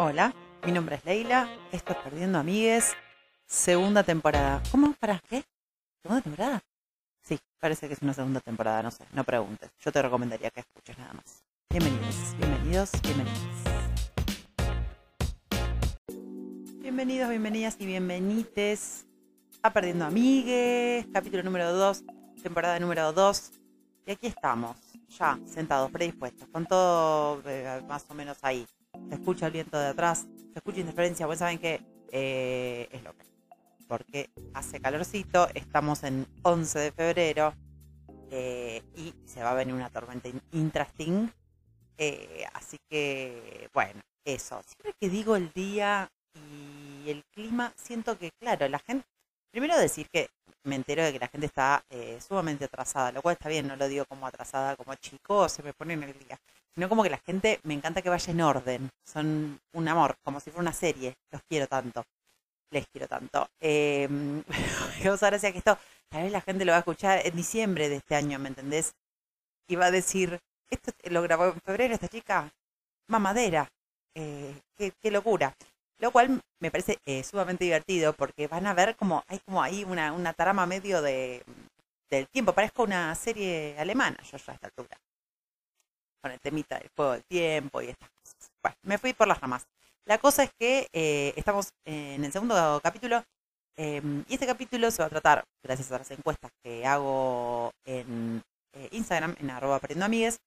Hola, mi nombre es Leila, esto es Perdiendo Amigues, segunda temporada. ¿Cómo? ¿Para qué? ¿Segunda temporada? Sí, parece que es una segunda temporada, no sé, no preguntes. Yo te recomendaría que escuches nada más. Bienvenidos, bienvenidos, bienvenidos. Bienvenidos, bienvenidas y bienvenites a Perdiendo Amigues, capítulo número 2, temporada número 2. Y aquí estamos, ya sentados, predispuestos, con todo eh, más o menos ahí. Se escucha el viento de atrás, se escucha interferencia, pues saben que eh, es lo que porque hace calorcito, estamos en 11 de febrero eh, y se va a venir una tormenta interesting. Eh, así que, bueno, eso. Siempre que digo el día y el clima, siento que, claro, la gente, primero decir que me entero de que la gente está eh, sumamente atrasada, lo cual está bien, no lo digo como atrasada, como chico, se me pone en el día, sino como que la gente me encanta que vaya en orden, son un amor, como si fuera una serie, los quiero tanto les quiero tanto. Eh, causa gracia que esto, tal vez la gente lo va a escuchar en diciembre de este año, ¿me entendés? Y va a decir, esto lo grabó en febrero esta chica, mamadera, eh, qué, locura. Lo cual me parece eh, sumamente divertido porque van a ver como hay como ahí una, una trama medio de, del tiempo. Parezco una serie alemana, yo ya a esta altura. Con el temita del juego del tiempo y estas cosas. Bueno, me fui por las ramas. La cosa es que eh, estamos en el segundo capítulo eh, y este capítulo se va a tratar, gracias a las encuestas que hago en eh, Instagram, en arroba amigues.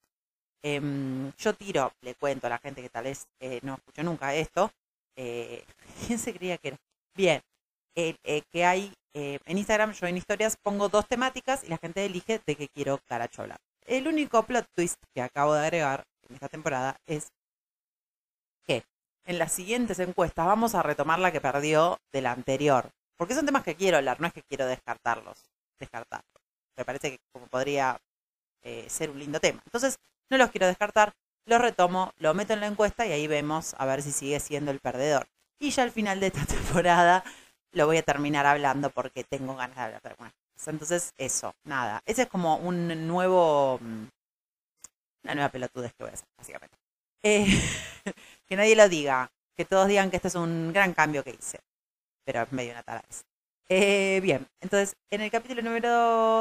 Em, yo tiro, le cuento a la gente que tal vez eh, no escuchó nunca esto. ¿Quién se creía que era? Bien, que hay en Instagram, yo en historias pongo dos temáticas y la gente elige de qué quiero caracho hablar. El único plot twist que acabo de agregar en esta temporada es que en las siguientes encuestas vamos a retomar la que perdió de la anterior. Porque son temas que quiero hablar, no es que quiero descartarlos. Descartarlos. Me parece que como podría eh, ser un lindo tema. Entonces, no los quiero descartar, los retomo, lo meto en la encuesta y ahí vemos a ver si sigue siendo el perdedor. Y ya al final de esta temporada lo voy a terminar hablando porque tengo ganas de hablar. Entonces, eso, nada. Ese es como un nuevo. mm, Una nueva pelotudez que voy a hacer, básicamente. Eh, que nadie lo diga, que todos digan que este es un gran cambio que hice, pero es medio una tara eh, bien, entonces, en el capítulo número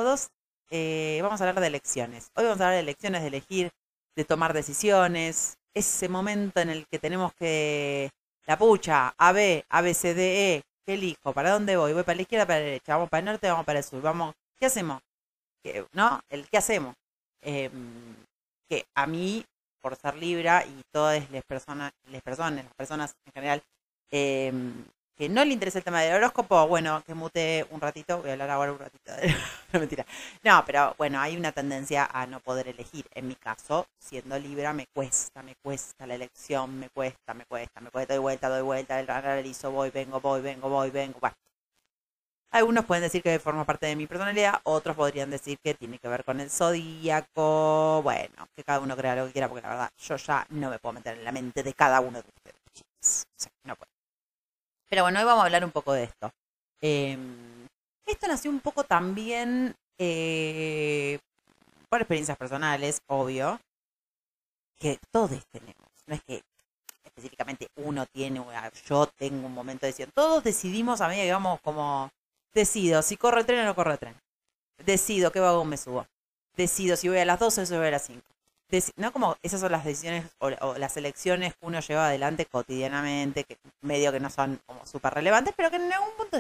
2 eh, vamos a hablar de elecciones. Hoy vamos a hablar de elecciones, de elegir, de tomar decisiones, ese momento en el que tenemos que, la pucha, A, B, A, B, C, D, E, ¿qué elijo? ¿Para dónde voy? ¿Voy para la izquierda, para la derecha? ¿Vamos para el norte, vamos para el sur? Vamos, ¿qué hacemos? ¿Qué, ¿No? El qué hacemos. Eh, que a mí por ser Libra y todas las personas, las personas, las personas en general, eh, no le interesa el tema del horóscopo, bueno, que mute un ratito, voy a hablar ahora un ratito, de... no mentira. No, pero bueno, hay una tendencia a no poder elegir. En mi caso, siendo Libra, me cuesta, me cuesta la elección, me cuesta, me cuesta, me cuesta, doy vuelta, doy vuelta, analizo, voy, vengo, voy, vengo, voy, vengo, bueno. Algunos pueden decir que forma parte de mi personalidad, otros podrían decir que tiene que ver con el zodíaco. Bueno, que cada uno crea lo que quiera, porque la verdad yo ya no me puedo meter en la mente de cada uno de ustedes, no puedo. Pero bueno, hoy vamos a hablar un poco de esto. Eh, esto nació un poco también eh, por experiencias personales, obvio, que todos tenemos. No es que específicamente uno tiene, yo tengo un momento de decisión. Todos decidimos a medida que vamos como Decido si corre el tren o no corre el tren. Decido qué vagón me subo. Decido si voy a las 12 o si voy a las 5. No como esas son las decisiones o, las elecciones que uno lleva adelante cotidianamente, que medio que no son como súper relevantes, pero que en algún punto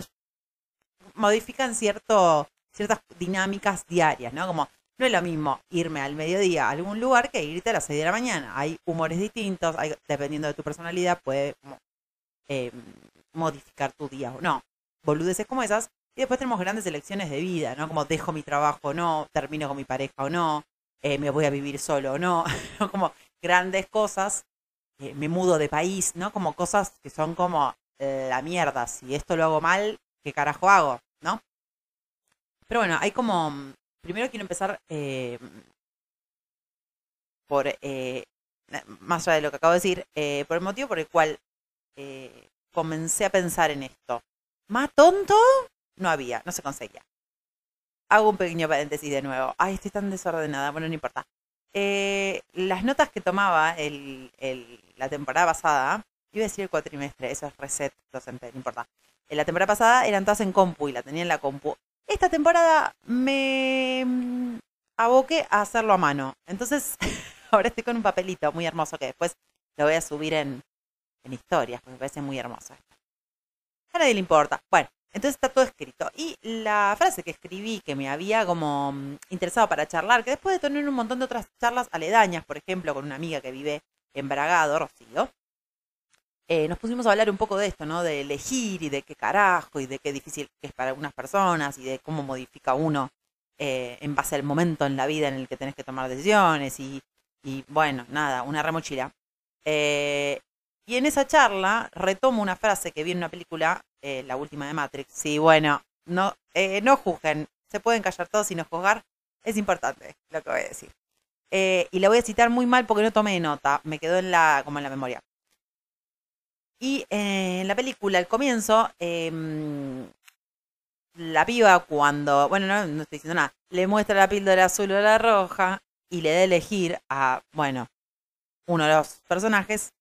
modifican cierto, ciertas dinámicas diarias, ¿no? Como no es lo mismo irme al mediodía a algún lugar que irte a las 6 de la mañana. Hay humores distintos, dependiendo de tu personalidad, puede eh, modificar tu día o no. Boludeces como esas y después tenemos grandes elecciones de vida, ¿no? Como dejo mi trabajo o no, termino con mi pareja o no, eh, me voy a vivir solo no, como grandes cosas, eh, me mudo de país, ¿no? Como cosas que son como eh, la mierda, si esto lo hago mal, ¿qué carajo hago? ¿No? Pero bueno, hay como, primero quiero empezar eh, por, más allá de lo que acabo de decir, por el motivo por el cual comencé a pensar en esto. ¿Más tonto? no había, no se conseguía. Hago un pequeño paréntesis de nuevo. Ay, estoy tan desordenada, bueno, no importa. Eh, las notas que tomaba la temporada pasada Iba a decir el cuatrimestre, eso es reset docente, no importa. En la temporada pasada eran todas en compu y la tenía en la compu. Esta temporada me mm, aboqué a hacerlo a mano. Entonces, ahora estoy con un papelito muy hermoso que después lo voy a subir en, en historias, porque me parece muy hermoso. A nadie le importa. Bueno, entonces está todo escrito. Y la frase que escribí, que me había como mm, interesado para charlar, que después de tener un montón de otras charlas aledañas, por ejemplo, con una amiga que vive en Bragado, Rocío, eh, nos pusimos a hablar un poco de esto, ¿no? De elegir y de qué carajo y de qué difícil es para algunas personas y de cómo modifica uno eh, en base al momento en la vida en el que tenés que tomar decisiones y, y bueno, nada, una remochila. Eh, y en esa charla retomo una frase que vi en una película, la última de Matrix. Sí, bueno, no, no juzguen, se pueden callar todos y no juzgar. Es importante lo que voy a decir. y la voy a citar muy mal porque no tomé nota, me quedó en la, como en la memoria. Y en la película, al comienzo, em, la piba cuando, bueno, no, no, estoy diciendo nada, le muestra la píldora azul o la roja y le da a elegir a, bueno, uno de los personajes.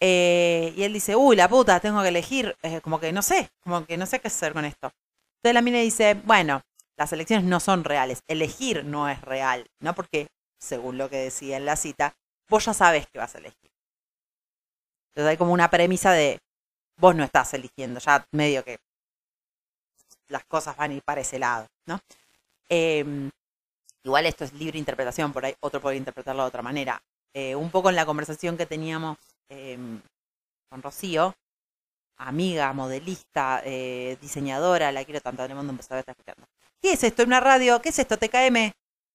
Eh, y él dice, uy, la puta, tengo que elegir, eh, como que no sé, como que no sé qué hacer con esto. Entonces la mina dice, bueno, las elecciones no son reales, elegir no es real, ¿no? Porque, según lo que decía en la cita, vos ya sabes que vas a elegir. Entonces hay como una premisa de vos no estás eligiendo, ya medio que las cosas van a ir para ese lado, ¿no? Em, igual esto es libre interpretación, por ahí otro puede interpretarlo de otra manera. Eh, un poco en la conversación que teníamos em, con Rocío, amiga, modelista, eh, diseñadora, la quiero tanto, le mando un beso, estar escuchando. ¿Qué es esto? ¿Una radio? ¿Qué es esto? ¿TKM?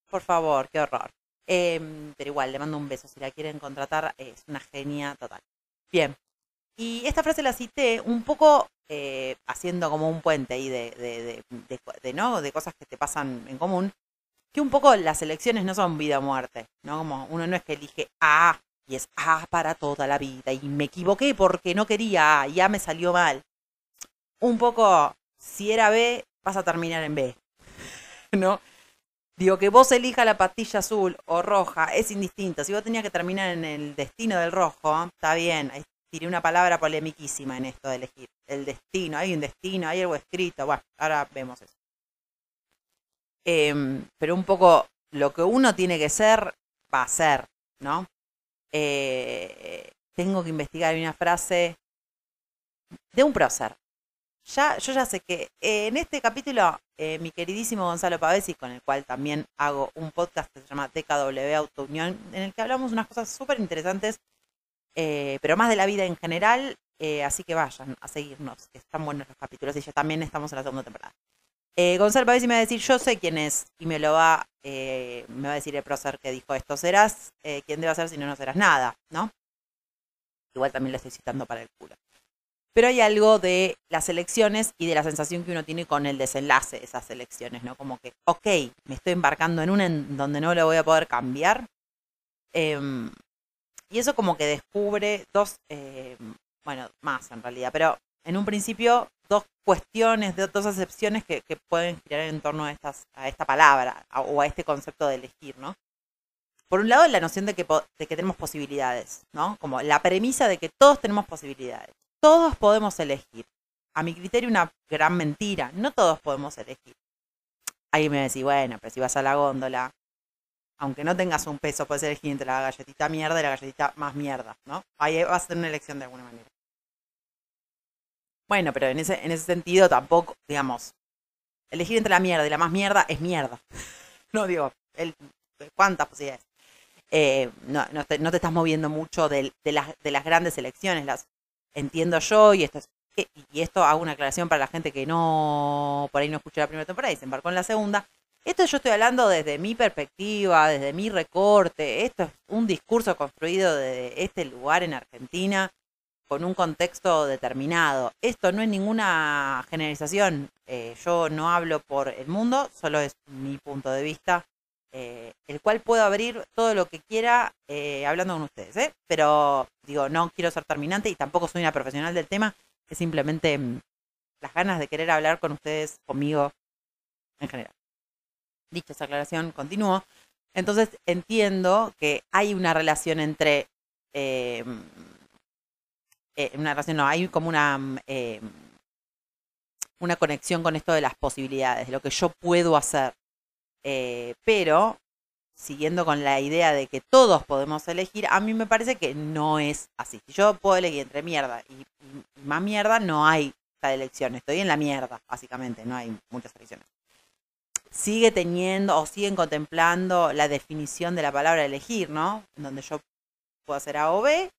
Por favor, qué horror. Em, pero igual, le mando un beso. Si la quieren contratar, es una genia total. Bien. Y esta frase la cité un poco eh, haciendo como un puente ahí de, de, de, ¿no? de cosas que te pasan en común, que un poco las elecciones no son vida o muerte, ¿no? Como uno no es que elige A y es A para toda la vida y me equivoqué porque no quería A y A me salió mal. Un poco, si era B, vas a terminar en B, ¿no? Digo, que vos elijas la pastilla azul o roja es indistinto. Si vos tenías que terminar en el destino del rojo, está bien. tiré una palabra polemiquísima en esto de elegir. El destino, hay un destino, hay algo escrito. Bueno, ahora vemos eso. Em, pero un poco lo que uno tiene que ser, va a ser, ¿no? Eh, tengo que investigar una frase de un prócer ya, yo ya sé que eh, en este capítulo, eh, mi queridísimo Gonzalo Pavesi, con el cual también hago un podcast que se llama TKW Autounión, en el que hablamos unas cosas súper interesantes, pero más de la vida en general, así que vayan a seguirnos, que están buenos los capítulos y ya también estamos en la segunda temporada. Gonzalo Pavesi me va a decir, yo sé quién es, y me lo va, me va a decir el prócer que dijo esto, serás quien debe ser si no, no serás nada, ¿no? Igual también le estoy citando para el culo pero hay algo de las elecciones y de la sensación que uno tiene con el desenlace de esas elecciones, ¿no? Como que, ok, me estoy embarcando en una en donde no lo voy a poder cambiar. Em, y eso como que descubre dos, em, bueno, más en realidad, pero en un principio dos cuestiones, dos acepciones que, pueden girar en torno a, estas, a esta palabra o a este concepto de elegir, ¿no? Por un lado, la noción de que, de que tenemos posibilidades, ¿no? Como la premisa de que todos tenemos posibilidades todos podemos elegir. A mi criterio, una gran mentira. No todos podemos elegir. Ahí me decís, bueno, pero si vas a la góndola, aunque no tengas un peso, puedes elegir entre la galletita mierda y la galletita más mierda, ¿no? Ahí vas a tener una elección de alguna manera. Bueno, pero en ese, en ese sentido tampoco, digamos, elegir entre la mierda y la más mierda es mierda. no digo, ¿cuántas posibilidades? Eh, no, no, te, estás moviendo mucho de, las, de las grandes elecciones. Las, entiendo yo, y esto, y esto hago una aclaración para la gente que no, por ahí no escuchó la primera temporada y se embarcó en la segunda. Esto yo estoy hablando desde mi perspectiva, desde mi recorte. Esto es un discurso construido desde este lugar en Argentina con un contexto determinado. Esto no es ninguna generalización. Eh, yo no hablo por el mundo, solo es mi punto de vista eh, el cual puedo abrir todo lo que quiera eh, hablando con ustedes. Pero digo, no quiero ser terminante y tampoco soy una profesional del tema, es simplemente mm, las ganas de querer hablar con ustedes, conmigo, en general. Dicha esa aclaración, continúo. Entonces entiendo que hay una relación entre eh, una relación no, hay como una, mm, eh, una conexión con esto de las posibilidades, de lo que yo puedo hacer. Eh, pero, siguiendo con la idea de que todos podemos elegir, a mí me parece que no es así. Yo puedo elegir entre mierda y, más mierda, no hay tal elección. Estoy en la mierda, básicamente, no hay muchas elecciones sigue teniendo o siguen contemplando la definición de la palabra elegir, ¿no? Donde yo puedo hacer A o B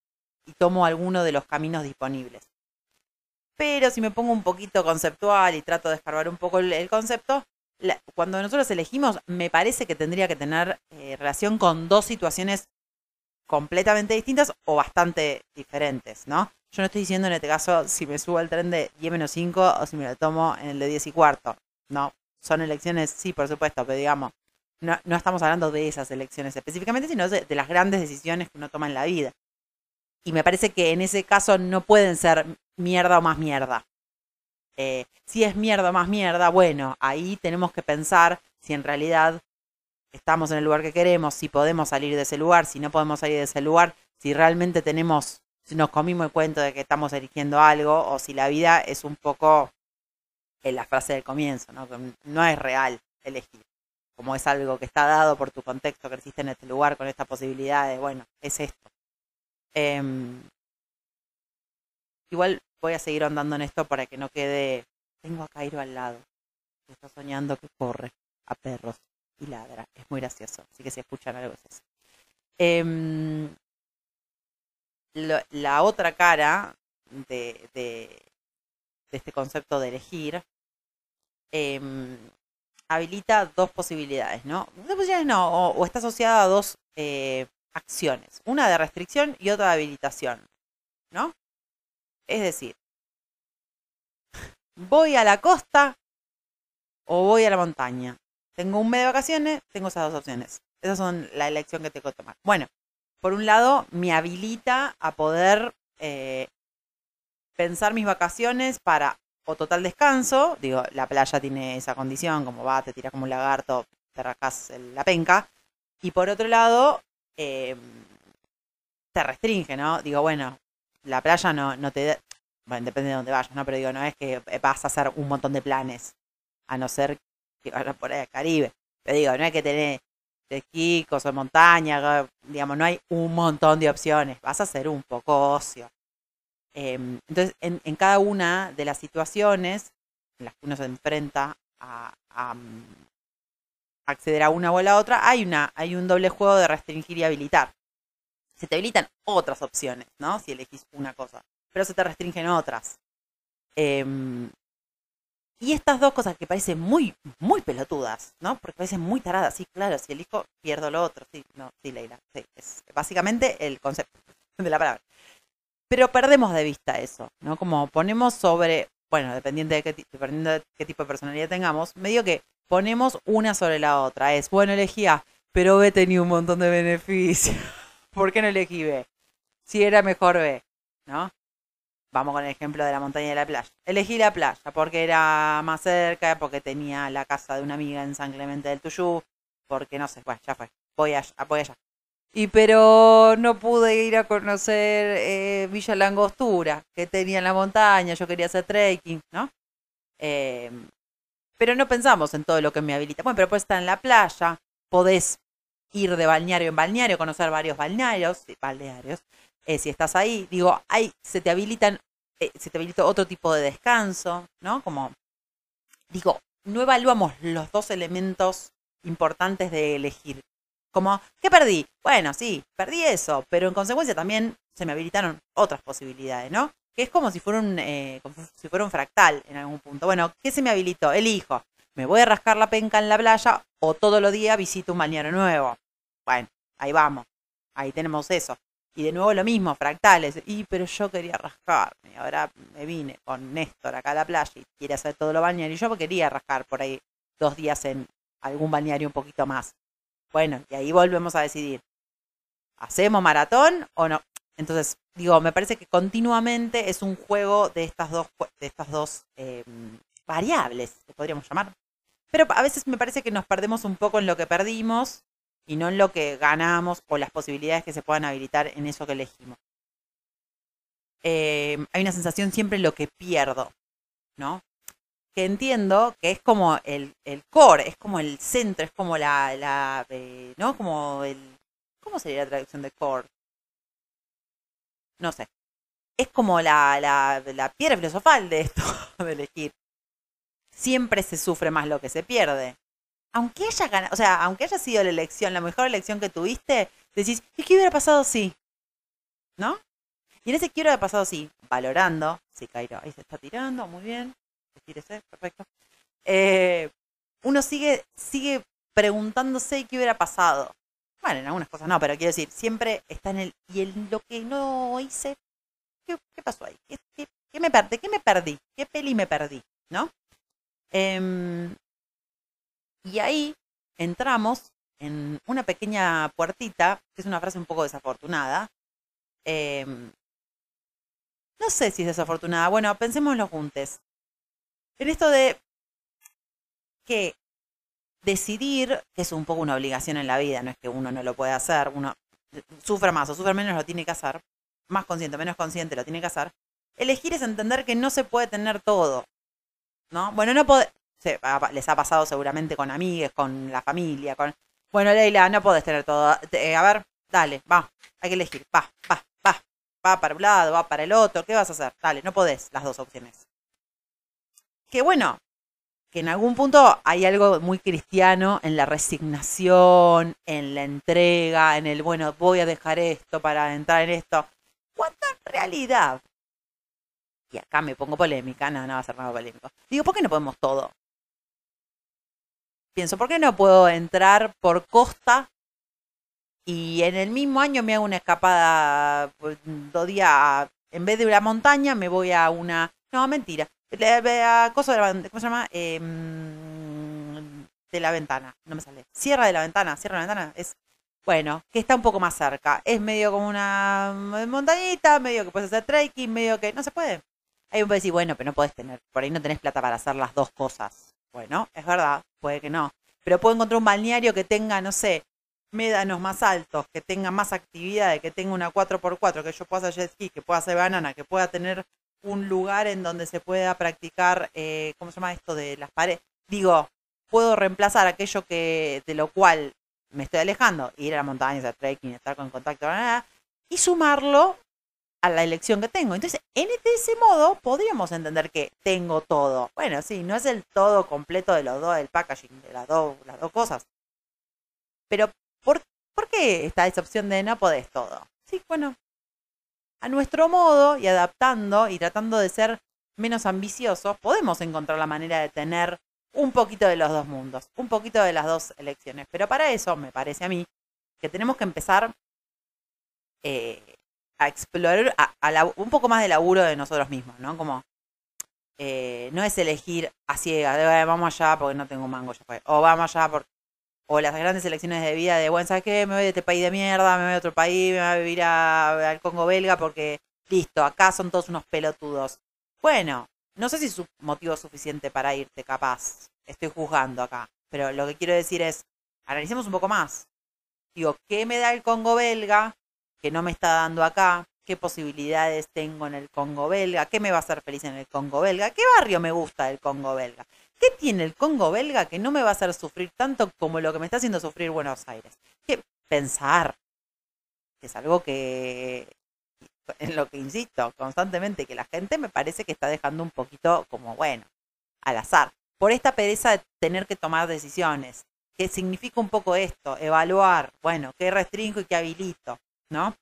y tomo alguno de los caminos disponibles. Pero si me pongo un poquito conceptual y trato de escarbar un poco el, concepto, cuando nosotros elegimos, me parece que tendría que tener eh, relación con dos situaciones completamente distintas o bastante diferentes, ¿no? Yo no estoy diciendo en este caso si me subo al tren de 10 menos 5 o si me lo tomo en el de 10 y cuarto. No, son elecciones, sí, por supuesto, pero digamos, no, no estamos hablando de esas elecciones específicamente, sino de, las grandes decisiones que uno toma en la vida. Y me parece que en ese caso no pueden ser mierda o más mierda. Eh, si es mierda o más mierda, bueno, ahí tenemos que pensar si en realidad estamos en el lugar que queremos, si podemos salir de ese lugar, si no podemos salir de ese lugar, si realmente tenemos, si nos comimos el cuento de que estamos eligiendo algo, o si la vida es un poco en la frase del comienzo, ¿no? no es real elegir, como es algo que está dado por tu contexto, que existe en este lugar con estas posibilidades, bueno, es esto. Em, igual voy a seguir andando en esto para que no quede, tengo a Cairo al lado, que está soñando que corre a perros y ladra, es muy gracioso, así que si escuchan algo es eso. Em, la otra cara de, este concepto de elegir Em, habilita dos posibilidades, ¿no? Dos posibilidades no, o, está asociada a dos eh, acciones, una de restricción y otra de habilitación, ¿no? Es decir, voy a la costa o voy a la montaña. Tengo un mes de vacaciones, tengo esas dos opciones. Esas son la elección que tengo que tomar. Bueno, por un lado, me habilita a poder eh, pensar mis vacaciones para o total descanso, digo, la playa tiene esa condición, como va, te tiras como un lagarto, te rascas la penca, y por otro lado, em, te restringe, ¿no? Digo, bueno, la playa no, no te... Bueno, depende de dónde vayas, ¿no? Pero digo, no es que vas a hacer un montón de planes, a no ser que vayas por ahí al Caribe. Pero digo, no hay que tener de esquí, cosas de montaña, digamos, no hay un montón de opciones. Vas a hacer un poco ocio. Em, entonces, en, cada una de las situaciones en las que uno se enfrenta a, mm, acceder a una o a la otra, hay, una, hay un doble juego de restringir y habilitar. Se te habilitan otras opciones, ¿no? Si elegís una cosa, pero se te restringen otras. Em, y estas dos cosas que parecen muy, muy pelotudas, ¿no? Porque parecen muy taradas. Sí, claro, si elijo, pierdo lo otro. Sí, no, sí, Leila. Sí, es básicamente el concepto de la palabra. Pero perdemos de vista eso, ¿no? Como ponemos sobre, bueno, dependiendo de qué, dependiendo de qué tipo de personalidad tengamos, medio que ponemos una sobre la otra. Es, bueno, elegí A, pero B tenía un montón de beneficios. ¿Por qué no elegí B? Si era mejor B, ¿no? Vamos con el ejemplo de la montaña y de la playa. Elegí la playa porque era más cerca, porque tenía la casa de una amiga en San Clemente del Tuyú, porque no sé, bueno, ya fue. Voy allá, voy allá. Y pero no pude ir a conocer eh, Villa Langostura, que tenía en la montaña, yo quería hacer trekking, ¿no? Em, pero no pensamos en todo lo que me habilita. Bueno, pero pues estar en la playa, podés ir de balneario en balneario, conocer varios balnearios, balnearios. Eh, si estás ahí, digo, hay, se te habilitan, eh, se te habilita otro tipo de descanso, ¿no? Como, digo, no evaluamos los dos elementos importantes de elegir. Como, ¿qué perdí? Bueno, sí, perdí eso, pero en consecuencia también se me habilitaron otras posibilidades, ¿no? Que es como si fuera un, eh, si fuera un fractal en algún punto. Bueno, ¿qué se me habilitó? Elijo, ¿me voy a rascar la penca en la playa o todos los días visito un balneario nuevo? Bueno, ahí vamos, ahí tenemos eso. Y de nuevo lo mismo, fractales. Y pero yo quería rascarme. Ahora me vine con Néstor acá a la playa y quiere hacer todo lo balneario. Yo quería rascar por ahí dos días en algún balneario un poquito más. Bueno, y ahí volvemos a decidir, ¿hacemos maratón o no? Entonces, digo, me parece que continuamente es un juego de estas dos, de estas dos em, variables, que podríamos llamar. Pero a veces me parece que nos perdemos un poco en lo que perdimos y no en lo que ganamos o las posibilidades que se puedan habilitar en eso que elegimos. eh, hay una sensación siempre en lo que pierdo, ¿no? Que entiendo que es como el, el core, es como el centro, es como la, la eh, ¿no? Como el, ¿cómo sería la traducción de core? No sé. Es como la, la, la piedra filosofal de esto, de elegir. Siempre se sufre más lo que se pierde. Aunque haya ganado, o sea, aunque haya sido la elección, la mejor elección que tuviste, decís, ¿y qué hubiera pasado si? ¿No? Y en ese quiero hubiera pasado si, valorando, si Cairo ahí se está tirando, muy bien, tírese, perfecto. Eh, uno sigue, sigue preguntándose qué hubiera pasado. Bueno, en algunas cosas no, pero quiero decir, siempre está en el, y en lo que no hice, ¿qué, pasó ahí? ¿Qué, me perdí? ¿Qué me perdí? ¿Qué peli me perdí? ¿No? Em, y ahí entramos en una pequeña puertita, que es una frase un poco desafortunada. Em, no sé si es desafortunada. Bueno, pensémoslo juntos. En esto de que decidir, que es un poco una obligación en la vida, no es que uno no lo pueda hacer, uno sufre más o sufre menos lo tiene que hacer, más consciente, menos consciente lo tiene que hacer. Elegir es entender que no se puede tener todo. ¿No? Bueno, no puede, les ha pasado seguramente con amigas, con la familia, con... Bueno, Leila, no podés tener todo. a ver, dale, va, hay que elegir, va, va, va, va para un lado, va para el otro, ¿qué vas a hacer? Dale, no podés las dos opciones. Que bueno, que en algún punto hay algo muy cristiano en la resignación, en la entrega, en el, bueno, voy a dejar esto para entrar en esto. ¿Cuánta realidad? Y acá me pongo polémica, no, no va a ser nada polémico. Digo, ¿por qué no podemos todo? pienso, ¿por qué no puedo entrar por costa y en el mismo año me hago una escapada pues, dos días, en vez de una montaña, me voy a una, no, mentira, de la, ¿cómo se llama? Em, de la ventana, no me sale. Sierra de la ventana, Sierra de la ventana, es, bueno, que está un poco más cerca. Es medio como una montañita, medio que puedes hacer trekking, medio que no se puede. Uno puede decir, bueno, pero no puedes tener, por ahí no tenés plata para hacer las dos cosas. Bueno, es verdad, puede que no. Pero puedo encontrar un balneario que tenga, no sé, médanos más altos, que tenga más actividades, que tenga una 4x4, que yo pueda hacer jet ski, que pueda hacer banana, que pueda tener un lugar en donde se pueda practicar, eh, ¿cómo se llama esto de las paredes? Digo, puedo reemplazar aquello que de lo cual me estoy alejando, ir a la montaña, hacer trekking, estar con contacto, y sumarlo a la elección que tengo. Entonces, en ese modo podríamos entender que tengo todo. Bueno, sí, no es el todo completo de los dos, el packaging de las dos, las dos cosas. Pero, ¿por, ¿por qué está esa opción de no podés todo? Sí, bueno, a nuestro modo y adaptando y tratando de ser menos ambiciosos, podemos encontrar la manera de tener un poquito de los dos mundos, un poquito de las dos elecciones. Pero para eso, me parece a mí, que tenemos que empezar eh, a explorar un poco más de laburo de nosotros mismos, ¿no? Como eh, no es elegir a ciega, vamos allá porque no tengo mango, ya fue. O vamos allá por. O las grandes elecciones de vida de, bueno, ¿sabes qué? Me voy de este país de mierda, me voy a otro país, me voy a vivir al Congo belga porque, listo, acá son todos unos pelotudos. Bueno, no sé si es motivo suficiente para irte, capaz. Estoy juzgando acá. Pero lo que quiero decir es, analicemos un poco más. Digo, ¿qué me da el Congo belga que no me está dando acá, qué posibilidades tengo en el Congo belga, qué me va a hacer feliz en el Congo belga, qué barrio me gusta del Congo belga, qué tiene el Congo belga que no me va a hacer sufrir tanto como lo que me está haciendo sufrir Buenos Aires. ¿Qué pensar? Es algo que en lo que insisto constantemente, que la gente me parece que está dejando un poquito como, bueno, al azar, por esta pereza de tener que tomar decisiones. ¿Qué significa un poco esto? Evaluar, bueno, qué restringo y qué habilito. ¿no?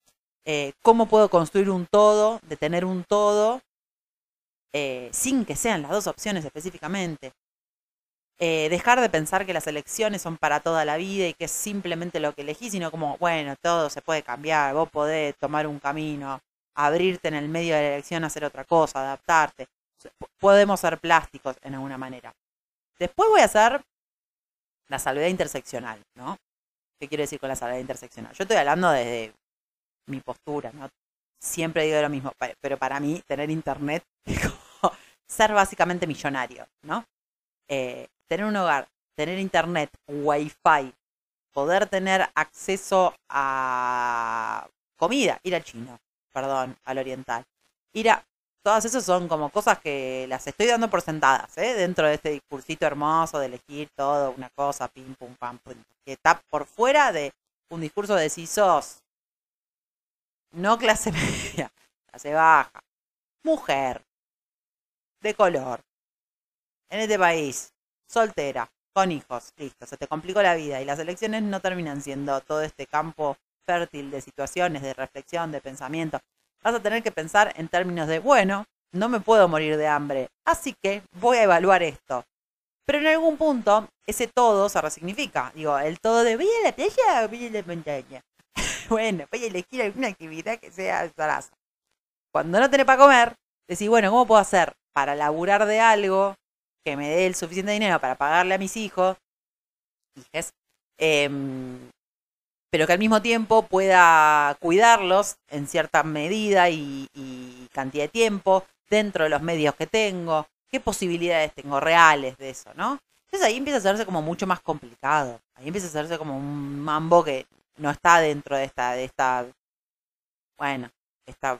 Eh, ¿Cómo puedo construir un todo, de tener un todo, eh, sin que sean las dos opciones específicamente? Eh, dejar de pensar que las elecciones son para toda la vida y que es simplemente lo que elegí, sino como, bueno, todo se puede cambiar, vos podés tomar un camino, abrirte en el medio de la elección, hacer otra cosa, adaptarte. Podemos ser plásticos en alguna manera. Después voy a hacer la salvedad interseccional, ¿no? ¿Qué quiero decir con la salvedad interseccional? Yo estoy hablando desde mi postura, ¿no? Siempre digo lo mismo, pero para mí tener internet es como ser básicamente millonario, ¿no? Eh, tener un hogar, tener internet, wifi, poder tener acceso a comida, ir al chino, perdón, al oriental. ir a... Todas esas son como cosas que las estoy dando por sentadas, ¿eh? Dentro de este discursito hermoso de elegir todo, una cosa, pim, pum, pam, pum, que está por fuera de un discurso de si sos no clase media, clase baja, mujer, de color, en este país, soltera, con hijos, listo, se te complicó la vida y las elecciones no terminan siendo todo este campo fértil de situaciones, de reflexión, de pensamiento. Vas a tener que pensar en términos de, bueno, no me puedo morir de hambre, así que voy a evaluar esto. Pero en algún punto, ese todo se resignifica. Digo, el todo de voy a la playa o voy a la montaña. bueno, voy a elegir alguna actividad que sea zaraza. Cuando no tenés para comer, decís, bueno, ¿cómo puedo hacer para laburar de algo que me dé el suficiente dinero para pagarle a mis hijos, em, pero que al mismo tiempo pueda cuidarlos en cierta medida y, cantidad de tiempo dentro de los medios que tengo, qué posibilidades tengo reales de eso, ¿no? Entonces ahí empieza a hacerse como mucho más complicado, ahí empieza a hacerse como un mambo que no está dentro de esta, de esta, bueno, esta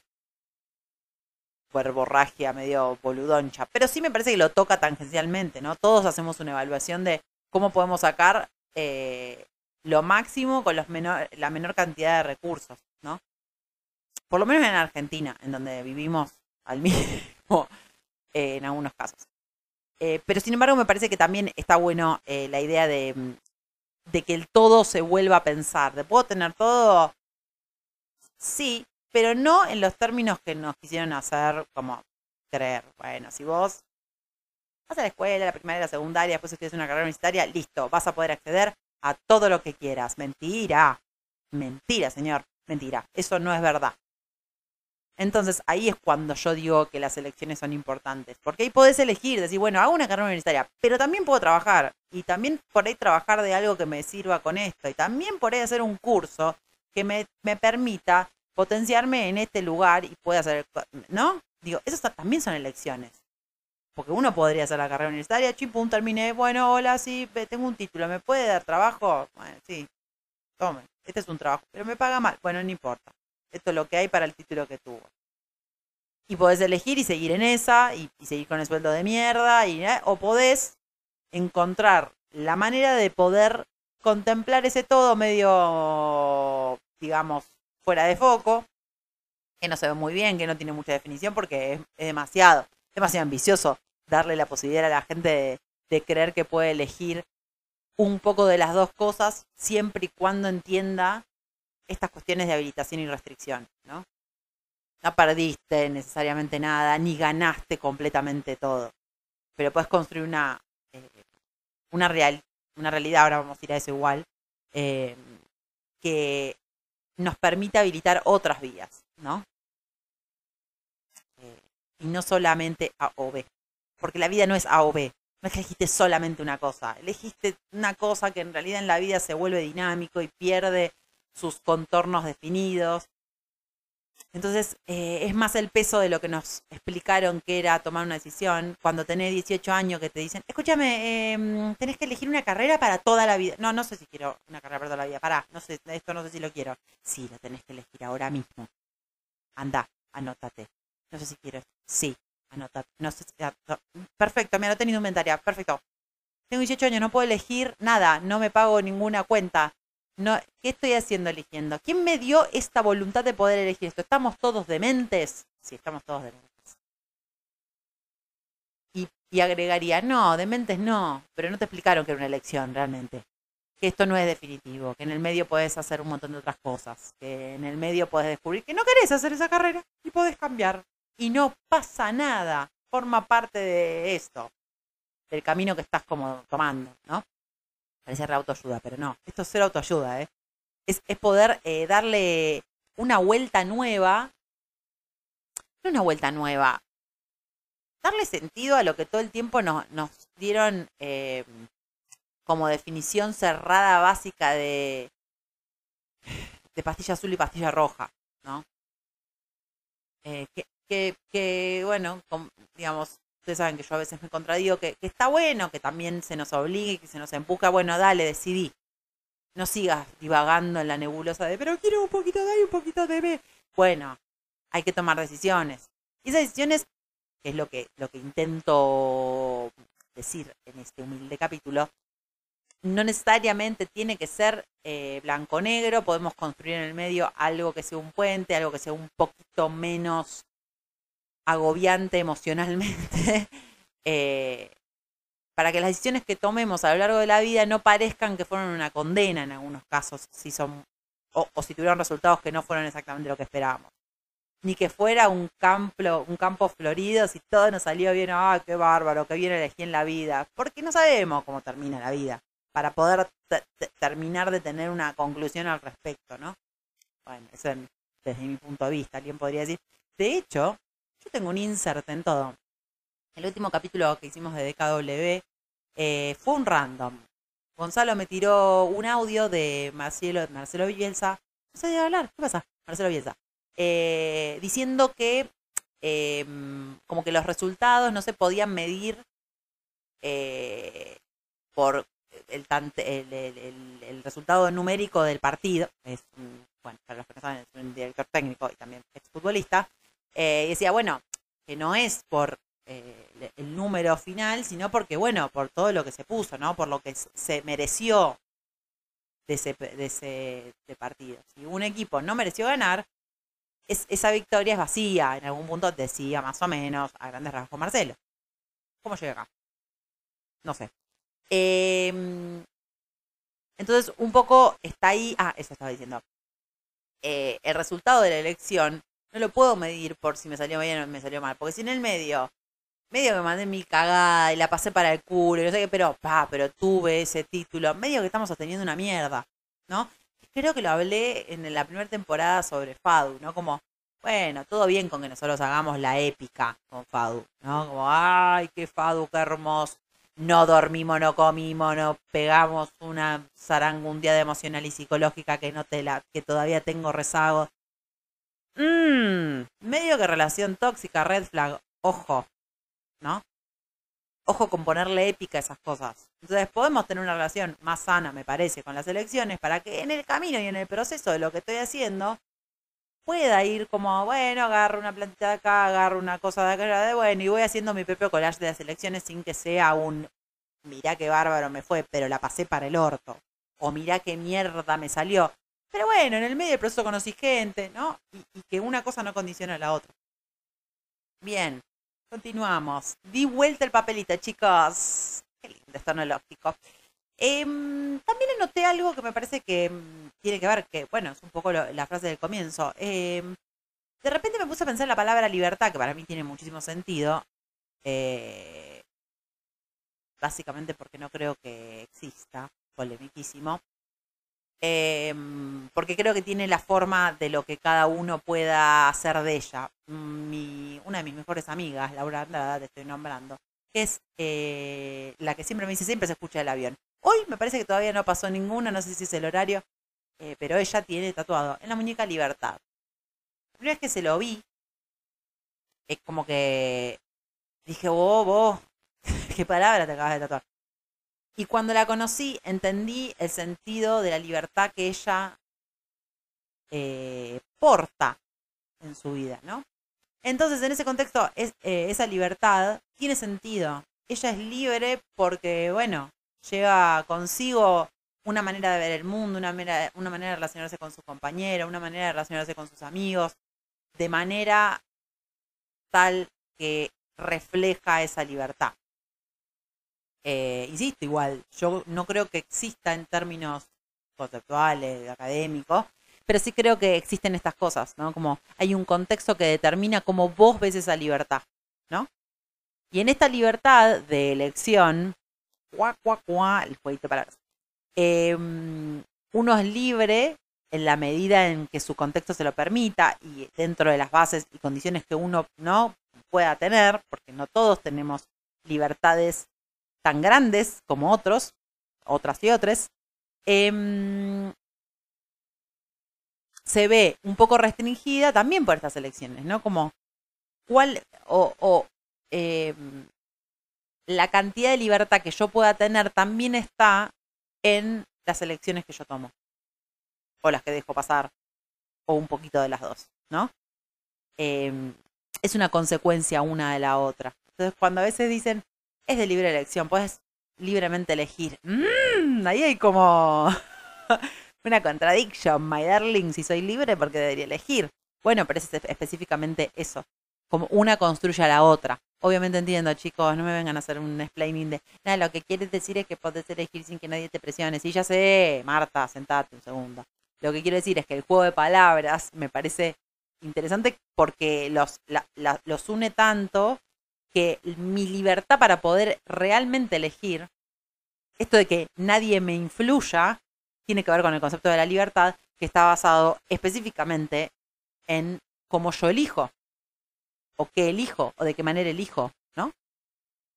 borragia medio boludoncha, pero sí me parece que lo toca tangencialmente, ¿no? Todos hacemos una evaluación de cómo podemos sacar eh, lo máximo con los menor, la menor cantidad de recursos, ¿no? Por lo menos en Argentina, en donde vivimos al mismo eh, en algunos casos. Eh, pero sin embargo me parece que también está bueno la idea de, de que el todo se vuelva a pensar. ¿De puedo tener todo? Sí, pero no en los términos que nos quisieron hacer como creer. Bueno, si vos vas a la escuela, la primaria, la secundaria, después estudias una carrera universitaria, listo, vas a poder acceder a todo lo que quieras. Mentira, mentira, señor, mentira, eso no es verdad. Entonces ahí es cuando yo digo que las elecciones son importantes, porque ahí podés elegir, decir, bueno, hago una carrera universitaria, pero también puedo trabajar, y también por ahí trabajar de algo que me sirva con esto, y también por ahí hacer un curso que me, me permita potenciarme en este lugar y pueda hacer, ¿no? Digo, eso también son elecciones. Porque uno podría hacer la carrera universitaria, chipum, terminé, bueno, hola, sí, tengo un título, ¿me puede dar trabajo? Bueno, sí, tome, este es un trabajo, pero me paga mal, bueno, no importa. Esto es lo que hay para el título que tuvo. Y podés elegir y seguir en esa, y, seguir con el sueldo de mierda, y, ¿eh? o podés encontrar la manera de poder contemplar ese todo medio, digamos, fuera de foco, que no se ve muy bien, que no tiene mucha definición porque es, demasiado, demasiado ambicioso darle la posibilidad a la gente de, creer que puede elegir un poco de las dos cosas siempre y cuando entienda estas cuestiones de habilitación y restricción, ¿no? No perdiste necesariamente nada, ni ganaste completamente todo, pero puedes construir una, eh, una, real, una realidad, ahora vamos a ir a eso igual, eh, que nos permite habilitar otras vías, ¿no? Eh, y no solamente A o B, porque la vida no es A o B, no es que elegiste solamente una cosa, elegiste una cosa que en realidad en la vida se vuelve dinámico y pierde sus contornos definidos entonces, eh, es más el peso de lo que nos explicaron que era tomar una decisión. Cuando tenés 18 años que te dicen, escúchame, em, tenés que elegir una carrera para toda la vida. No, no sé si quiero una carrera para toda la vida. Pará, no sé, esto no sé si lo quiero. Sí, lo tenés que elegir ahora mismo. Anda, anótate. No sé si quiero. Sí, anótate. No sé si, ah, Perfecto, me lo tenido inventaria. Perfecto. Tengo 18 años, no puedo elegir nada. No me pago ninguna cuenta. No, ¿Qué estoy haciendo eligiendo? ¿Quién me dio esta voluntad de poder elegir esto? ¿Estamos todos dementes? Sí, estamos todos dementes. Y, agregaría, no, dementes no, pero no te explicaron que era una elección realmente. Que esto no es definitivo, que en el medio puedes hacer un montón de otras cosas, que en el medio puedes descubrir que no querés hacer esa carrera y podés cambiar. Y no pasa nada, forma parte de esto, del camino que estás como tomando, ¿no? Parece re autoayuda, pero no. Esto es ser autoayuda, ¿eh? Es, poder eh, darle una vuelta nueva. Una vuelta nueva. Darle sentido a lo que todo el tiempo nos, dieron eh, como definición cerrada básica de, de pastilla azul y pastilla roja, ¿no? Eh, que, que, que, bueno, digamos, ustedes saben que yo a veces me contradigo, que, está bueno, que también se nos obligue, que se nos empuja, bueno, dale, decidí. No sigas divagando en la nebulosa de, pero quiero un poquito de A y un poquito de B. Bueno, hay que tomar decisiones. Y esas decisiones, que es lo que, lo que intento decir en este humilde capítulo, no necesariamente tiene que ser eh, blanco-negro, podemos construir en el medio algo que sea un puente, algo que sea un poquito menos agobiante emocionalmente, eh, para que las decisiones que tomemos a lo largo de la vida no parezcan que fueron una condena en algunos casos, si son, o, si tuvieron resultados que no fueron exactamente lo que esperábamos. Ni que fuera un campo, un campo florido, si todo nos salió bien, ah, qué bárbaro, qué bien elegí en la vida, porque no sabemos cómo termina la vida para poder terminar de tener una conclusión al respecto, ¿no? Bueno, eso es desde mi punto de vista, alguien podría decir. De hecho, yo tengo un insert en todo. El último capítulo que hicimos de DKW eh, fue un random. Gonzalo me tiró un audio de Marcelo, Marcelo Bielsa. No sé de hablar, ¿qué pasa? Marcelo Bielsa. Eh, diciendo que em, como que los resultados no se podían medir eh, por el, el, el, resultado numérico del partido, es bueno, para los que no saben, es un director técnico y también exfutbolista, eh, y decía, bueno, que no es por eh, el número final, sino porque, bueno, por todo lo que se puso, ¿no? Por lo que se mereció de ese, de ese partido. Si un equipo no mereció ganar, es, esa victoria es vacía. En algún punto decía más o menos a grandes rasgos Marcelo. ¿Cómo llega acá? No sé. Em, entonces, un poco está ahí. Ah, eso estaba diciendo. Eh, el resultado de la elección no lo puedo medir por si me salió bien o me salió mal. Porque si en el medio, medio que mandé mi cagada y la pasé para el culo y no sé qué, pero, pa, pero tuve ese título. Medio que estamos sosteniendo una mierda, ¿no? Creo que lo hablé en la primera temporada sobre Fadu, ¿no? Como, bueno, todo bien con que nosotros hagamos la épica con Fadu, ¿no? Como, ay, qué Fadu, qué hermoso no dormimos, no comimos, no pegamos una zaranga un día de emocional y psicológica que no te la, que todavía tengo rezago. Mmm, medio que relación tóxica, red flag, ojo, ¿no? Ojo con ponerle épica a esas cosas. Entonces podemos tener una relación más sana, me parece, con las elecciones para que en el camino y en el proceso de lo que estoy haciendo pueda ir como, bueno, agarro una plantita de acá, agarro una cosa de acá, de bueno, y voy haciendo mi propio collage de las elecciones sin que sea un, mirá qué bárbaro me fue, pero la pasé para el orto. O mirá qué mierda me salió. Pero bueno, en el medio del proceso conocí gente, ¿no? Y, que una cosa no condiciona a la otra. Bien, continuamos. Di vuelta el papelito, chicos. Qué lindo, esto no lógico. Em, también noté algo que me parece que mm, tiene que ver, que bueno, es un poco la frase del comienzo. Em, de repente me puse a pensar en la palabra libertad, que para mí tiene muchísimo sentido. Eh, básicamente porque no creo que exista, polemiquísimo. Em, porque creo que tiene la forma de lo que cada uno pueda hacer de ella. Mi, una de mis mejores amigas, Laura Andrada, te estoy nombrando, es eh, la que siempre me dice, siempre se escucha el avión. Hoy me parece que todavía no pasó ninguna, no sé si es el horario, eh, pero ella tiene tatuado en la muñeca Libertad. La primera vez que se lo vi, es como que dije, vos, vos, qué palabra te acabas de tatuar. Y cuando la conocí, entendí el sentido de la libertad que ella eh, porta en su vida, ¿no? Entonces, en ese contexto, eh, esa libertad tiene sentido. Ella es libre porque, bueno, lleva consigo una manera de ver el mundo, una manera, una manera de relacionarse con su compañera, una manera de relacionarse con sus amigos, de manera tal que refleja esa libertad. Eh, insisto, igual, yo no creo que exista en términos conceptuales, académicos, pero sí creo que existen estas cosas, ¿no? Como hay un contexto que determina cómo vos ves esa libertad, ¿no? Y en esta libertad de elección, cuá, cuá, cuá, el jueguito de palabras. Em, uno es libre en la medida en que su contexto se lo permita y dentro de las bases y condiciones que uno no pueda tener, porque no todos tenemos libertades tan grandes como otros, otras y otras, em, se ve un poco restringida también por estas elecciones, ¿no? Como cuál o, em, la cantidad de libertad que yo pueda tener también está en las elecciones que yo tomo. O las que dejo pasar. O un poquito de las dos, ¿no? Em, es una consecuencia una de la otra. Entonces, cuando a veces dicen, es de libre elección, puedes libremente elegir. Mm, ahí hay como una contradicción, my darling, si soy libre porque debería elegir. Bueno, pero es específicamente eso, como una construye a la otra. Obviamente entiendo, chicos, no me vengan a hacer un explaining de, nada, lo que quieres decir es que podés elegir sin que nadie te presione. Sí, ya sé, Marta, sentate un segundo. Lo que quiero decir es que el juego de palabras me parece interesante porque los, los une tanto que mi libertad para poder realmente elegir, esto de que nadie me influya, tiene que ver con el concepto de la libertad, que está basado específicamente en cómo yo elijo, o qué elijo, o de qué manera elijo, ¿no?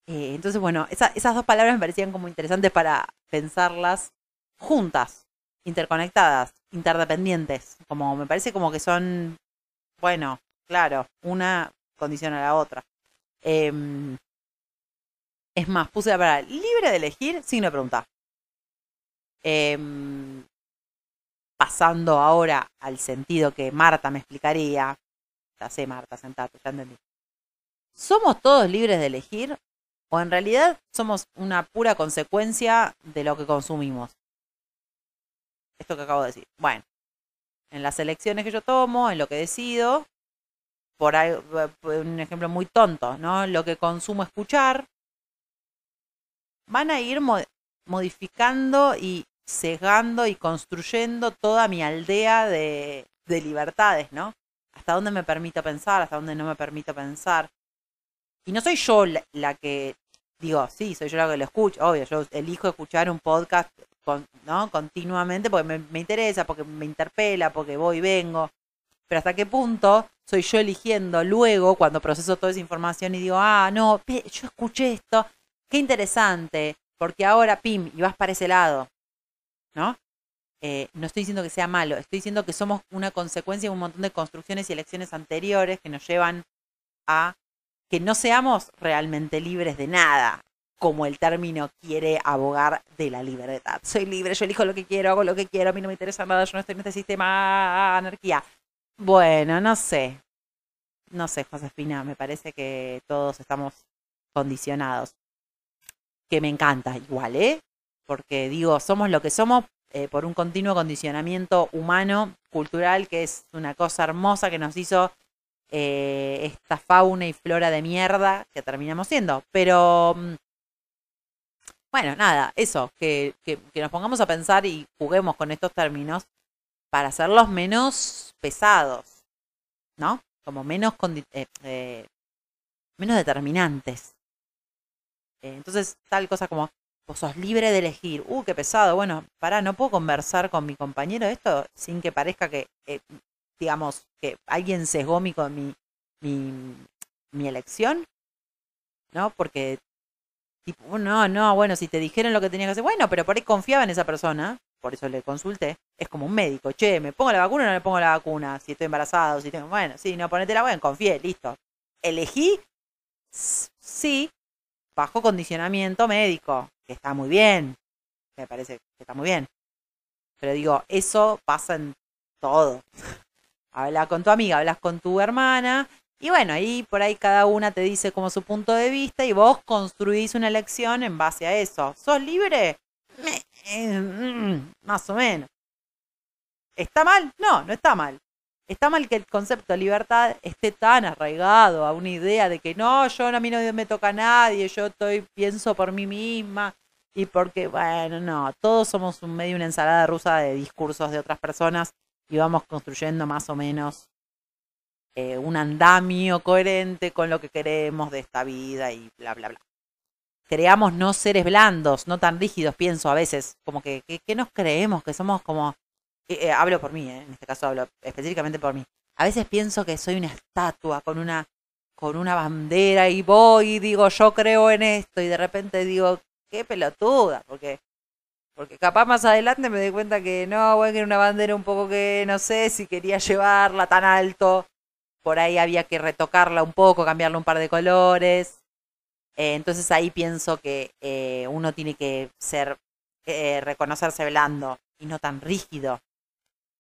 Eh, entonces, bueno, esas dos palabras me parecían como interesantes para pensarlas juntas, interconectadas, interdependientes, como me parece como que son, bueno, claro, una condiciona a la otra. Em, es más, puse la palabra libre de elegir, signo de pregunta. Em, pasando ahora al sentido que Marta me explicaría. Ya sé, Marta, sentate, ya entendí. ¿Somos todos libres de elegir? ¿O en realidad somos una pura consecuencia de lo que consumimos? Esto que acabo de decir. Bueno, en las elecciones que yo tomo, en lo que decido, por ahí, un ejemplo muy tonto, ¿no? Lo que consumo escuchar, van a ir modificando y cegando y construyendo toda mi aldea de, de libertades, ¿no? Hasta dónde me permito pensar, hasta dónde no me permito pensar. Y no soy yo la, que, digo, sí, soy yo la que lo escucho, obvio, yo elijo escuchar un podcast ¿no? continuamente porque me, me interesa, porque me interpela, porque voy y vengo. Pero hasta qué punto soy yo eligiendo luego, cuando proceso toda esa información y digo, ah, no, yo escuché esto, qué interesante, porque ahora, pim, y vas para ese lado, ¿no? Eh, no estoy diciendo que sea malo, estoy diciendo que somos una consecuencia de un montón de construcciones y elecciones anteriores que nos llevan a que no seamos realmente libres de nada, como el término quiere abogar de la libertad. Soy libre, yo elijo lo que quiero, hago lo que quiero, a mí no me interesa nada, yo no estoy en este sistema anarquía. Bueno, no sé. No sé, Josefina, me parece que todos estamos condicionados. Que me encanta igual, ¿eh? Porque digo, somos lo que somos eh, por un continuo condicionamiento humano, cultural, que es una cosa hermosa que nos hizo eh, esta fauna y flora de mierda que terminamos siendo. Pero, mm, bueno, nada, eso, que, que, que nos pongamos a pensar y juguemos con estos términos para hacerlos menos pesados, ¿no? Como menos, eh, eh, menos determinantes. Eh, entonces, tal cosa como, vos sos libre de elegir. Uh, qué pesado. Bueno, para, no puedo conversar con mi compañero esto sin que parezca que, digamos, que alguien sesgó mi, mi, mi, elección. ¿No? Porque, tipo, no, no, bueno, si te dijeron lo que tenía que hacer, bueno, pero por ahí confiaba en esa persona por eso le consulté, es como un médico, che, ¿me pongo la vacuna o no me pongo la vacuna? Si estoy embarazado, si tengo, bueno, sí, no, ponete la buena, confié, listo. Elegí, sí, bajo condicionamiento médico, que está muy bien, me parece que está muy bien. Pero digo, eso pasa en todo. Hablas con tu amiga, hablas con tu hermana, y bueno, ahí por ahí cada una te dice como su punto de vista y vos construís una elección en base a eso. ¿Sos libre? Mm, más o menos. ¿Está mal? No, no está mal. Está mal que el concepto de libertad esté tan arraigado a una idea de que no, yo a mí no me toca a nadie, yo estoy, pienso por mí misma y porque, bueno, no, todos somos un medio una ensalada rusa de discursos de otras personas y vamos construyendo más o menos eh, un andamio coherente con lo que queremos de esta vida y bla, bla, bla creamos no seres blandos, no tan rígidos, pienso a veces, como que, que, nos creemos, que somos como, eh, eh, hablo por mí, eh, en este caso hablo específicamente por mí, a veces pienso que soy una estatua con una, con una bandera y voy y digo, yo creo en esto y de repente digo, qué pelotuda, porque, porque capaz más adelante me doy cuenta que no, voy a querer una bandera un poco que no sé si quería llevarla tan alto, por ahí había que retocarla un poco, cambiarle un par de colores, eh, entonces ahí pienso que eh, uno tiene que ser, eh, reconocerse blando y no tan rígido.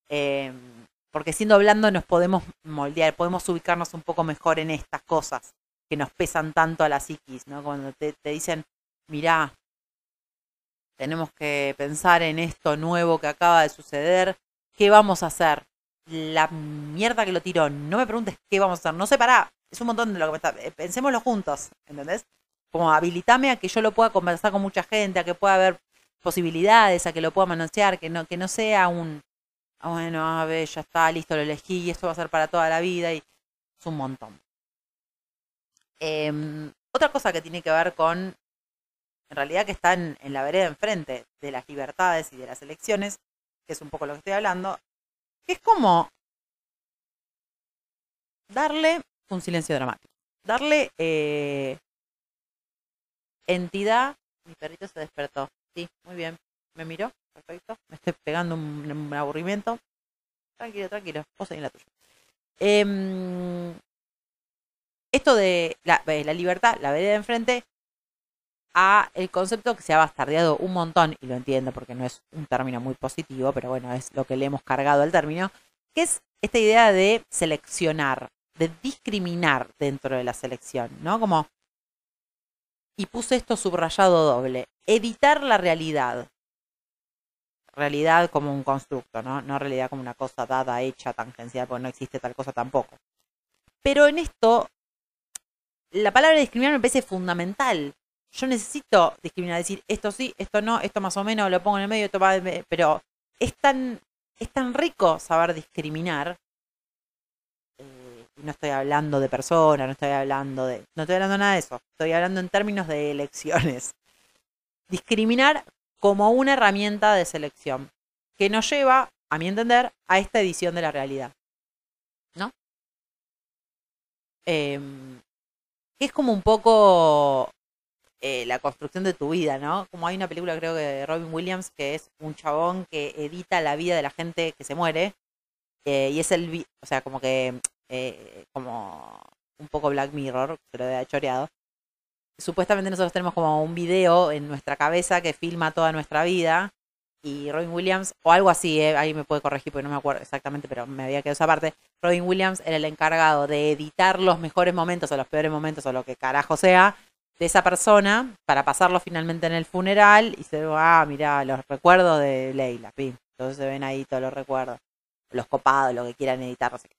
Em, porque siendo hablando nos podemos moldear, podemos ubicarnos un poco mejor en estas cosas que nos pesan tanto a la psiquis, ¿no? Cuando te, te dicen, mirá, tenemos que pensar en esto nuevo que acaba de suceder, ¿qué vamos a hacer? La mierda que lo tiró, no me preguntes qué vamos a hacer, no sé, pará, es un montón de lo que me está, eh, pensémoslo juntos, ¿entendés? Como habilitame a que yo lo pueda conversar con mucha gente, a que pueda haber posibilidades, a que lo pueda manosear, que no, que no sea un, ah, bueno, a ver, ya está, listo, lo elegí, y esto va a ser para toda la vida, y es un montón. Em, otra cosa que tiene que ver con, en realidad que está en, la vereda enfrente de las libertades y de las elecciones, que es un poco lo que estoy hablando, que es como darle un silencio dramático, darle eh, entidad. Mi perrito se despertó. Sí, muy bien. Me miró. Perfecto. Me estoy pegando un, aburrimiento. Tranquilo, tranquilo. Vos en la tuya. Em, esto de la, la, libertad, la vereda de enfrente, a el concepto que se ha bastardeado un montón, y lo entiendo porque no es un término muy positivo, pero bueno, es lo que le hemos cargado al término, que es esta idea de seleccionar, de discriminar dentro de la selección, ¿no? Como, y puse esto subrayado doble, editar la realidad. Realidad como un constructo, ¿no? No realidad como una cosa dada, hecha, tangencial, porque no existe tal cosa tampoco. Pero en esto, la palabra discriminar me parece fundamental. Yo necesito discriminar, decir esto sí, esto no, esto más o menos, lo pongo en el medio, esto va, pero es tan, es tan rico saber discriminar no estoy hablando de personas, no estoy hablando de. No estoy hablando nada de eso. Estoy hablando en términos de elecciones. Discriminar como una herramienta de selección que nos lleva, a mi entender, a esta edición de la realidad. ¿No? Em, es como un poco eh, la construcción de tu vida, ¿no? Como hay una película, creo que de Robin Williams, que es un chabón que edita la vida de la gente que se muere. Eh, y es el. O sea, como que eh, como un poco Black Mirror, pero de choreado. Supuestamente nosotros tenemos como un video en nuestra cabeza que filma toda nuestra vida y Robin Williams, o algo así, eh, ahí me puede corregir porque no me acuerdo exactamente, pero me había quedado esa parte. Robin Williams era el encargado de editar los mejores momentos o los peores momentos o lo que carajo sea de esa persona para pasarlo finalmente en el funeral y se ve, ah, mira, los recuerdos de Leila, Entonces se ven ahí todos los recuerdos, los copados, lo que quieran editar, no sé.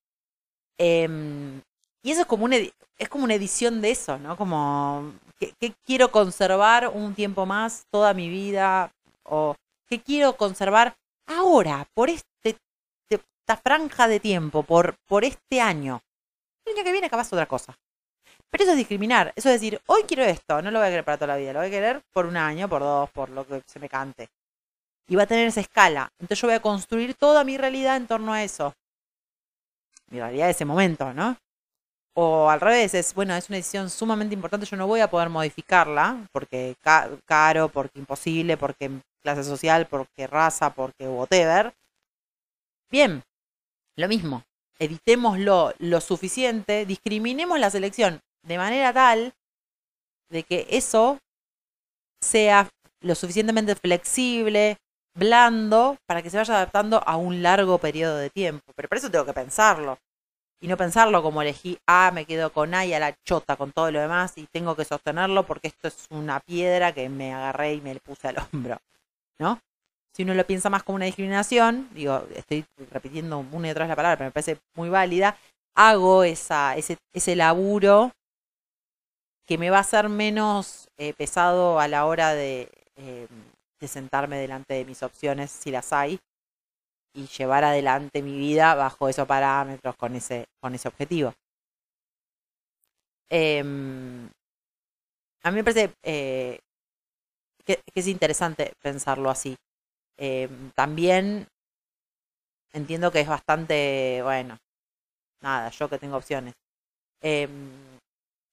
Em, y eso es como, una, es como una edición de eso, ¿no? Como, ¿qué, quiero conservar un tiempo más, toda mi vida? ¿O qué quiero conservar ahora, por este, esta franja de tiempo, por, por este año? El año que viene capaz otra cosa. Pero eso es discriminar. Eso es decir, hoy quiero esto, no lo voy a querer para toda la vida, lo voy a querer por un año, por dos, por lo que se me cante. Y va a tener esa escala. Entonces yo voy a construir toda mi realidad en torno a eso mi realidad de ese momento, ¿no? O al revés, es, bueno, es una decisión sumamente importante, yo no voy a poder modificarla, porque caro, porque imposible, porque clase social, porque raza, porque whatever. Bien, lo mismo, editémoslo lo suficiente, discriminemos la selección de manera tal de que eso sea lo suficientemente flexible, blando para que se vaya adaptando a un largo periodo de tiempo. Pero por eso tengo que pensarlo. Y no pensarlo como elegí A, me quedo con A y a la chota con todo lo demás y tengo que sostenerlo porque esto es una piedra que me agarré y me puse al hombro. ¿No? Si uno lo piensa más como una discriminación, digo, estoy repitiendo una y otra vez la palabra, pero me parece muy válida, hago esa, ese, ese laburo que me va a ser menos eh, pesado a la hora de, eh, de sentarme delante de mis opciones, si las hay, y llevar adelante mi vida bajo esos parámetros con ese, con ese objetivo. Em, a mí me parece eh, que, es interesante pensarlo así. Em, también entiendo que es bastante, bueno, nada, yo que tengo opciones. Em,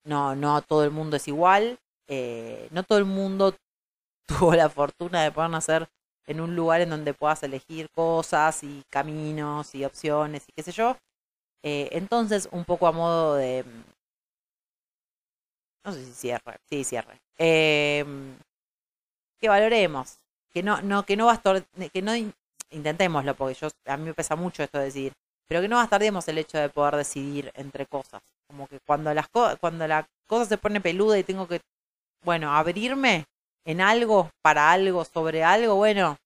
no, no todo el mundo es igual. Eh, no todo el mundo tuvo la fortuna de poder nacer en un lugar en donde puedas elegir cosas y caminos y opciones y qué sé yo. Eh, entonces, un poco a modo de... No sé si cierre, sí, cierre. Em, que valoremos, que no, no, que no que no intentémoslo, porque yo, a mí me pesa mucho esto de decir, pero que no bastardemos el hecho de poder decidir entre cosas. Como que cuando, las cuando la cosa se pone peluda y tengo que, bueno, abrirme en algo, para algo, sobre algo, bueno,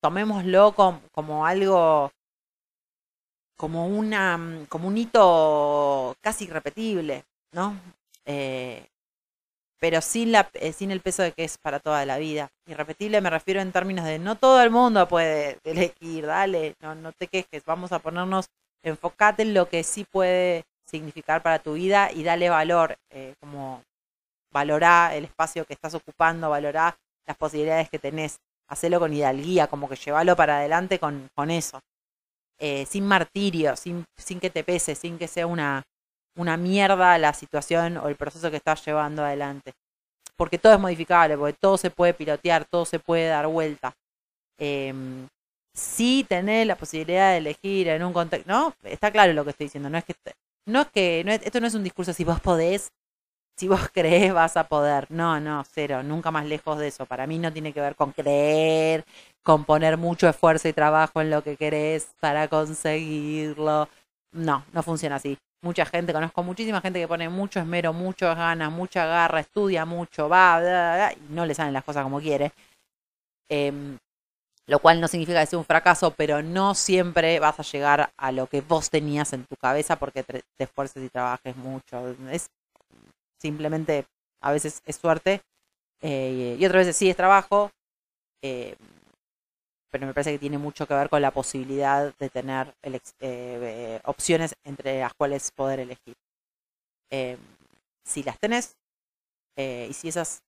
tomémoslo como, algo, como, una, como un hito casi irrepetible, ¿no? Eh, pero sin, la, eh, sin el peso de que es para toda la vida. Irrepetible me refiero en términos de no todo el mundo puede elegir, dale, no, no te quejes, vamos a ponernos, enfocate en lo que sí puede significar para tu vida y dale valor, eh, como valorá el espacio que estás ocupando, valorá las posibilidades que tenés, hacelo con hidalguía, como que llevalo para adelante con, con eso, eh, sin martirio, sin, sin que te pese, sin que sea una, una mierda la situación o el proceso que estás llevando adelante. Porque todo es modificable, porque todo se puede pilotear, todo se puede dar vuelta. Eh, si tenés la posibilidad de elegir en un contexto, ¿no? Está claro lo que estoy diciendo, no es que, no es que, esto no es un discurso si vos podés, si vos crees vas a poder. No, no, cero, nunca más lejos de eso. Para mí no tiene que ver con creer, con poner mucho esfuerzo y trabajo en lo que querés para conseguirlo. No, no funciona así mucha gente, conozco muchísima gente que pone mucho esmero, muchas ganas, mucha garra, estudia mucho, va, y no le salen las cosas como quiere. Em, lo cual no significa que sea un fracaso, pero no siempre vas a llegar a lo que vos tenías en tu cabeza porque te, esfuerces y trabajes mucho. Es simplemente, a veces es suerte eh, y otras veces sí es trabajo. Eh, pero me parece que tiene mucho que ver con la posibilidad de tener eh, opciones entre las cuales poder elegir. Em, si las tenés y si esas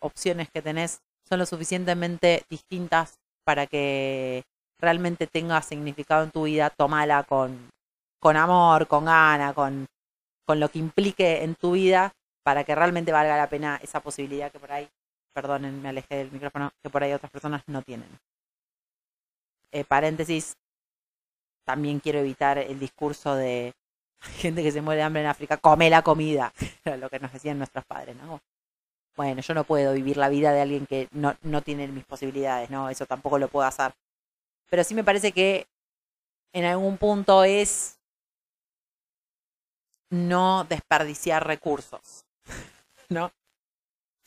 opciones que tenés son lo suficientemente distintas para que realmente tenga significado en tu vida, tomala con, con amor, con gana, con, con lo que implique en tu vida para que realmente valga la pena esa posibilidad que por ahí perdonen, me alejé del micrófono, que por ahí otras personas no tienen. Eh, paréntesis, también quiero evitar el discurso de gente que se muere de hambre en África, come la comida, lo que nos decían nuestros padres, ¿no? Bueno, yo no puedo vivir la vida de alguien que no, no tiene mis posibilidades, ¿no? Eso tampoco lo puedo hacer. Pero sí me parece que en algún punto es no desperdiciar recursos, ¿no?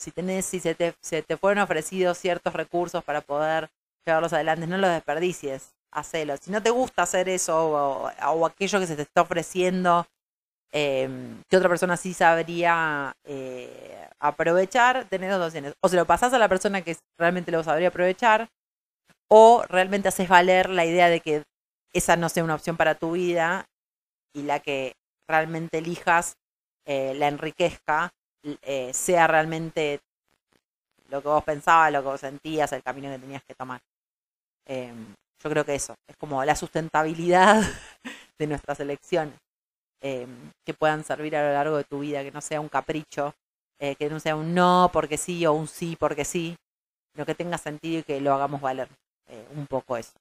si tenés, si se te, se te fueron ofrecidos ciertos recursos para poder llevarlos adelante, no los desperdicies, hacelo. Si no te gusta hacer eso o, aquello que se te está ofreciendo, em, que otra persona sí sabría eh, aprovechar, tenés dos opciones. O se lo pasás a la persona que realmente lo sabría aprovechar, o realmente haces valer la idea de que esa no sea una opción para tu vida y la que realmente elijas eh, la enriquezca eh, sea realmente lo que vos pensabas, lo que vos sentías, el camino que tenías que tomar. Em, yo creo que eso, es como la sustentabilidad de nuestras elecciones, em, que puedan servir a lo largo de tu vida, que no sea un capricho, eh, que no sea un no porque sí o un sí porque sí, sino que tenga sentido y que lo hagamos valer. Un poco eso.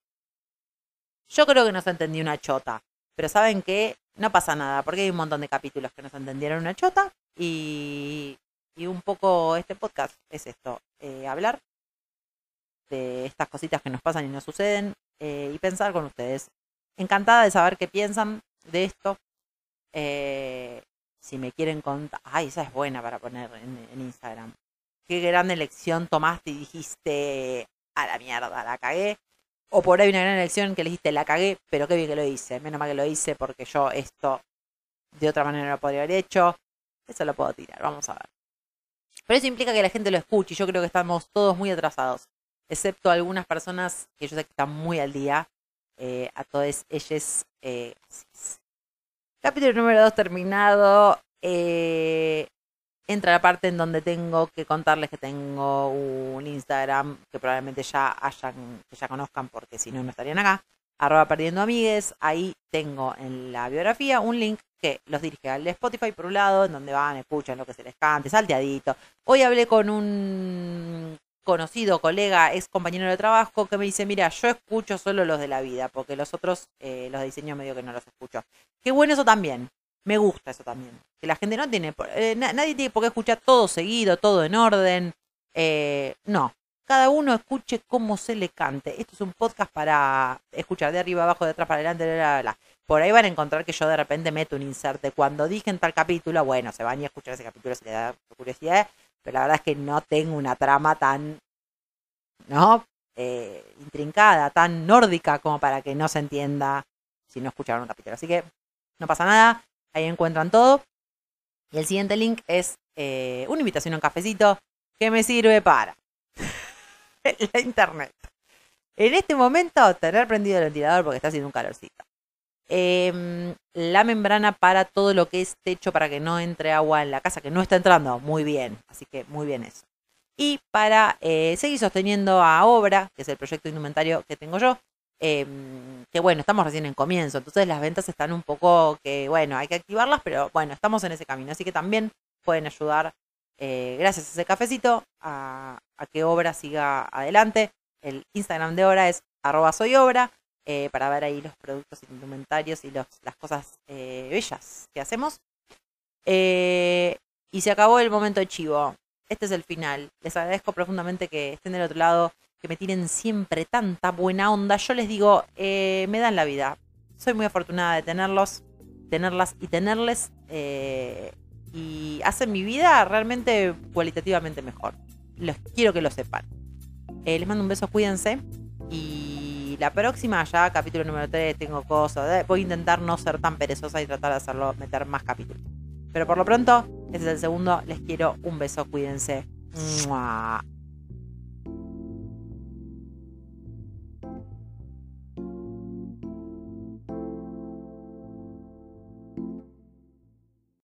Yo creo que no se entendió una chota, pero saben que no pasa nada, porque hay un montón de capítulos que no se entendieron una chota y, un poco este podcast es esto, eh, hablar de estas cositas que nos pasan y nos suceden eh, y pensar con ustedes. Encantada de saber qué piensan de esto. Eh, si me quieren contar, ay, esa es buena para poner en, en Instagram. Qué gran elección tomaste y dijiste, a la mierda, la cagué. O por ahí una gran elección que le dijiste, la cagué, pero qué bien que lo hice. Menos mal que lo hice porque yo esto de otra manera no lo podría haber hecho. Eso lo puedo tirar, vamos a ver. Pero eso implica que la gente lo escuche y yo creo que estamos todos muy atrasados, excepto algunas personas que yo sé que están muy al día. Eh, a todas ellas. Eh, Capítulo número 2 terminado. Eh, entra la parte en donde tengo que contarles que tengo un Instagram que probablemente ya hayan, que ya conozcan porque si no, no estarían acá arroba perdiendo amigues. Ahí tengo en la biografía un link que los dirige al Spotify por un lado, en donde van, escuchan lo que se les cante, salteadito. Hoy hablé con un conocido, colega, ex compañero de trabajo, que me dice, mira, yo escucho solo los de la vida, porque los otros, eh, los de diseño medio que no los escucho. Qué bueno eso también. Me gusta eso también. Que la gente no tiene, eh, nadie tiene por qué escuchar todo seguido, todo en orden. Eh, no, cada uno escuche cómo se le cante. Esto es un podcast para escuchar de arriba, abajo, de atrás, para adelante, bla, bla, bla. Por ahí van a encontrar que yo de repente meto un inserte. Cuando dije en tal capítulo, bueno, se van a escuchar ese capítulo si les da curiosidad, pero la verdad es que no tengo una trama tan, ¿no? Eh, intrincada, tan nórdica como para que no se entienda si no escucharon un capítulo. Así que no pasa nada, ahí encuentran todo. Y el siguiente link es eh, una invitación a un cafecito que me sirve para la internet. En este momento, tener prendido el ventilador porque está haciendo un calorcito. Em, la membrana para todo lo que es techo para que no entre agua en la casa, que no está entrando muy bien. Así que muy bien eso. Y para eh, seguir sosteniendo a Obra, que es el proyecto indumentario que tengo yo, em, que bueno, estamos recién en comienzo, entonces las ventas están un poco que, bueno, hay que activarlas, pero bueno, estamos en ese camino, así que también pueden ayudar, eh, gracias a ese cafecito, a, que Obra siga adelante. El Instagram de Obra es arroba soy eh, para ver ahí los productos indumentarios y los, las cosas bellas que hacemos. y se acabó el momento de chivo este es el final. Les agradezco profundamente que estén del otro lado, que me tienen siempre tanta buena onda. Yo les digo, eh, me dan la vida. Soy muy afortunada de tenerlos, tenerlas y tenerles. Eh, y hacen mi vida realmente cualitativamente mejor. Los quiero que lo sepan. Eh, les mando un beso, cuídense. Y la próxima, ya capítulo número 3, tengo cosas. Voy a intentar no ser tan perezosa y tratar de hacerlo, meter más capítulos. Pero por lo pronto, este es el segundo. Les quiero un beso. Cuídense.